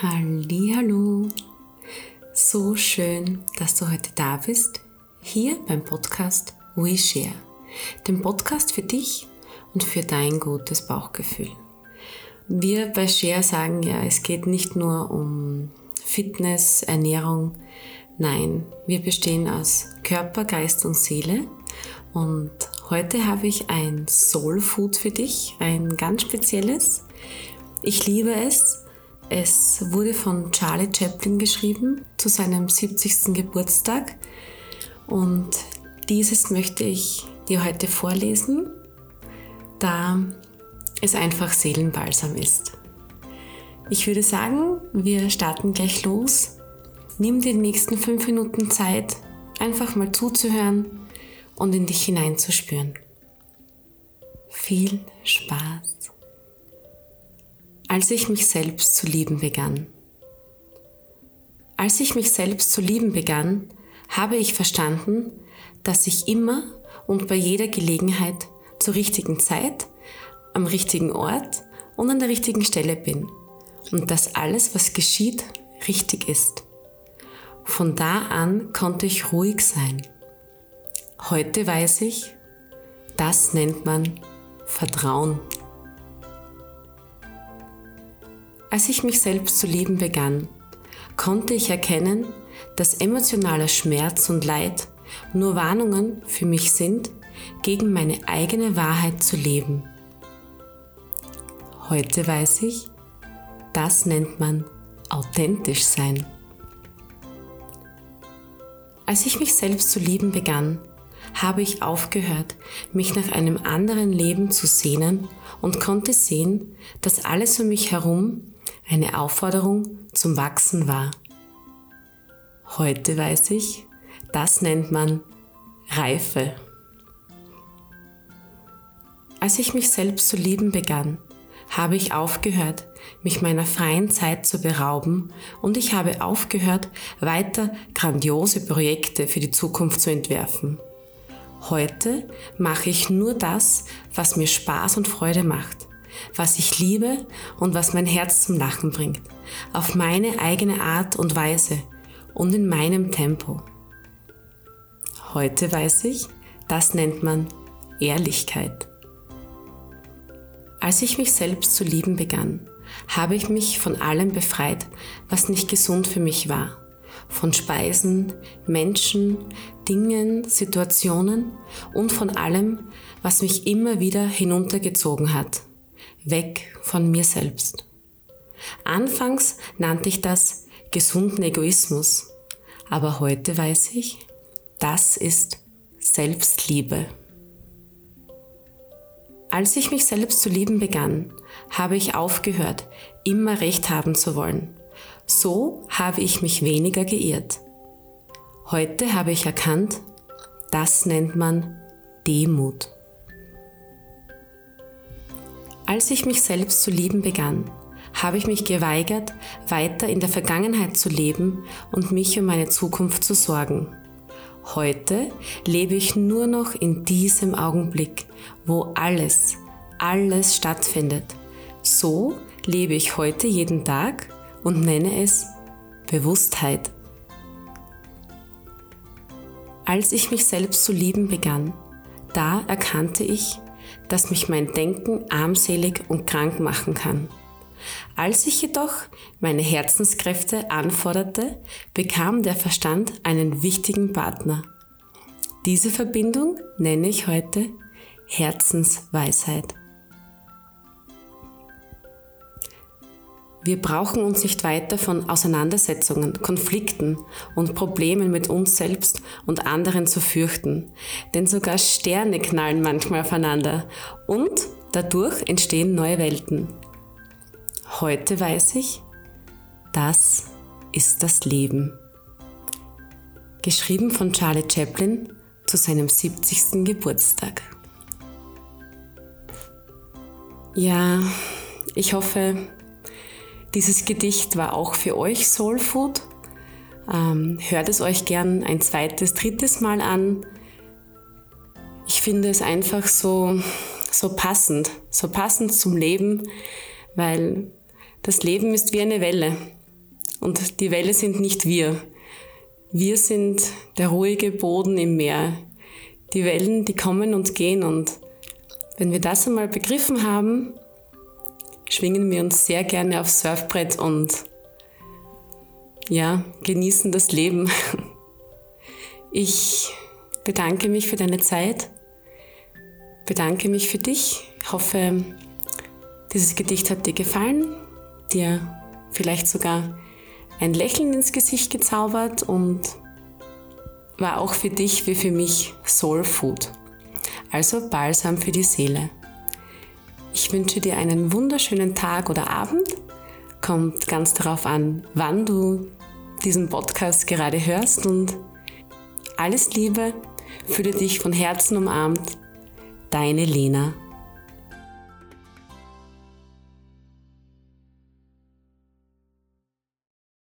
Hallo, so schön, dass du heute da bist, hier beim Podcast We Share, dem Podcast für dich und für dein gutes Bauchgefühl. Wir bei Share sagen ja, es geht nicht nur um Fitness, Ernährung, nein, wir bestehen aus Körper, Geist und Seele und heute habe ich ein Soul Food für dich, ein ganz spezielles. Ich liebe es, es wurde von Charlie Chaplin geschrieben zu seinem 70. Geburtstag und dieses möchte ich dir heute vorlesen, da es einfach Seelenbalsam ist. Ich würde sagen, wir starten gleich los. Nimm dir die nächsten fünf Minuten Zeit, einfach mal zuzuhören und in dich hineinzuspüren. Viel Spaß! Als ich mich selbst zu lieben begann. Als ich mich selbst zu lieben begann, habe ich verstanden, dass ich immer und bei jeder Gelegenheit zur richtigen Zeit, am richtigen Ort und an der richtigen Stelle bin und dass alles, was geschieht, richtig ist. Von da an konnte ich ruhig sein. Heute weiß ich, das nennt man Vertrauen. Als ich mich selbst zu lieben begann, konnte ich erkennen, dass emotionaler Schmerz und Leid nur Warnungen für mich sind, gegen meine eigene Wahrheit zu leben. Heute weiß ich, das nennt man authentisch sein. Als ich mich selbst zu lieben begann, habe ich aufgehört, mich nach einem anderen Leben zu sehnen und konnte sehen, dass alles um mich herum eine Aufforderung zum Wachsen war. Heute weiß ich, das nennt man Reife. Als ich mich selbst zu lieben begann, habe ich aufgehört, mich meiner freien Zeit zu berauben und ich habe aufgehört, weiter grandiose Projekte für die Zukunft zu entwerfen. Heute mache ich nur das, was mir Spaß und Freude macht was ich liebe und was mein Herz zum Lachen bringt, auf meine eigene Art und Weise und in meinem Tempo. Heute weiß ich, das nennt man Ehrlichkeit. Als ich mich selbst zu lieben begann, habe ich mich von allem befreit, was nicht gesund für mich war. Von Speisen, Menschen, Dingen, Situationen und von allem, was mich immer wieder hinuntergezogen hat weg von mir selbst. Anfangs nannte ich das gesunden Egoismus, aber heute weiß ich, das ist Selbstliebe. Als ich mich selbst zu lieben begann, habe ich aufgehört, immer recht haben zu wollen. So habe ich mich weniger geirrt. Heute habe ich erkannt, das nennt man Demut. Als ich mich selbst zu lieben begann, habe ich mich geweigert, weiter in der Vergangenheit zu leben und mich um meine Zukunft zu sorgen. Heute lebe ich nur noch in diesem Augenblick, wo alles, alles stattfindet. So lebe ich heute jeden Tag und nenne es Bewusstheit. Als ich mich selbst zu lieben begann, da erkannte ich, dass mich mein Denken armselig und krank machen kann. Als ich jedoch meine Herzenskräfte anforderte, bekam der Verstand einen wichtigen Partner. Diese Verbindung nenne ich heute Herzensweisheit. Wir brauchen uns nicht weiter von Auseinandersetzungen, Konflikten und Problemen mit uns selbst und anderen zu fürchten, denn sogar Sterne knallen manchmal aufeinander und dadurch entstehen neue Welten. Heute weiß ich, das ist das Leben. Geschrieben von Charlie Chaplin zu seinem 70. Geburtstag. Ja, ich hoffe, dieses Gedicht war auch für euch Soul Food. Ähm, hört es euch gern ein zweites, drittes Mal an. Ich finde es einfach so, so passend, so passend zum Leben, weil das Leben ist wie eine Welle. Und die Welle sind nicht wir. Wir sind der ruhige Boden im Meer. Die Wellen, die kommen und gehen. Und wenn wir das einmal begriffen haben, schwingen wir uns sehr gerne aufs Surfbrett und ja, genießen das Leben. Ich bedanke mich für deine Zeit, bedanke mich für dich, hoffe, dieses Gedicht hat dir gefallen, dir vielleicht sogar ein Lächeln ins Gesicht gezaubert und war auch für dich wie für mich Soul Food. Also Balsam für die Seele. Ich wünsche dir einen wunderschönen Tag oder Abend. Kommt ganz darauf an, wann du diesen Podcast gerade hörst und alles Liebe, fühle dich von Herzen umarmt. Deine Lena.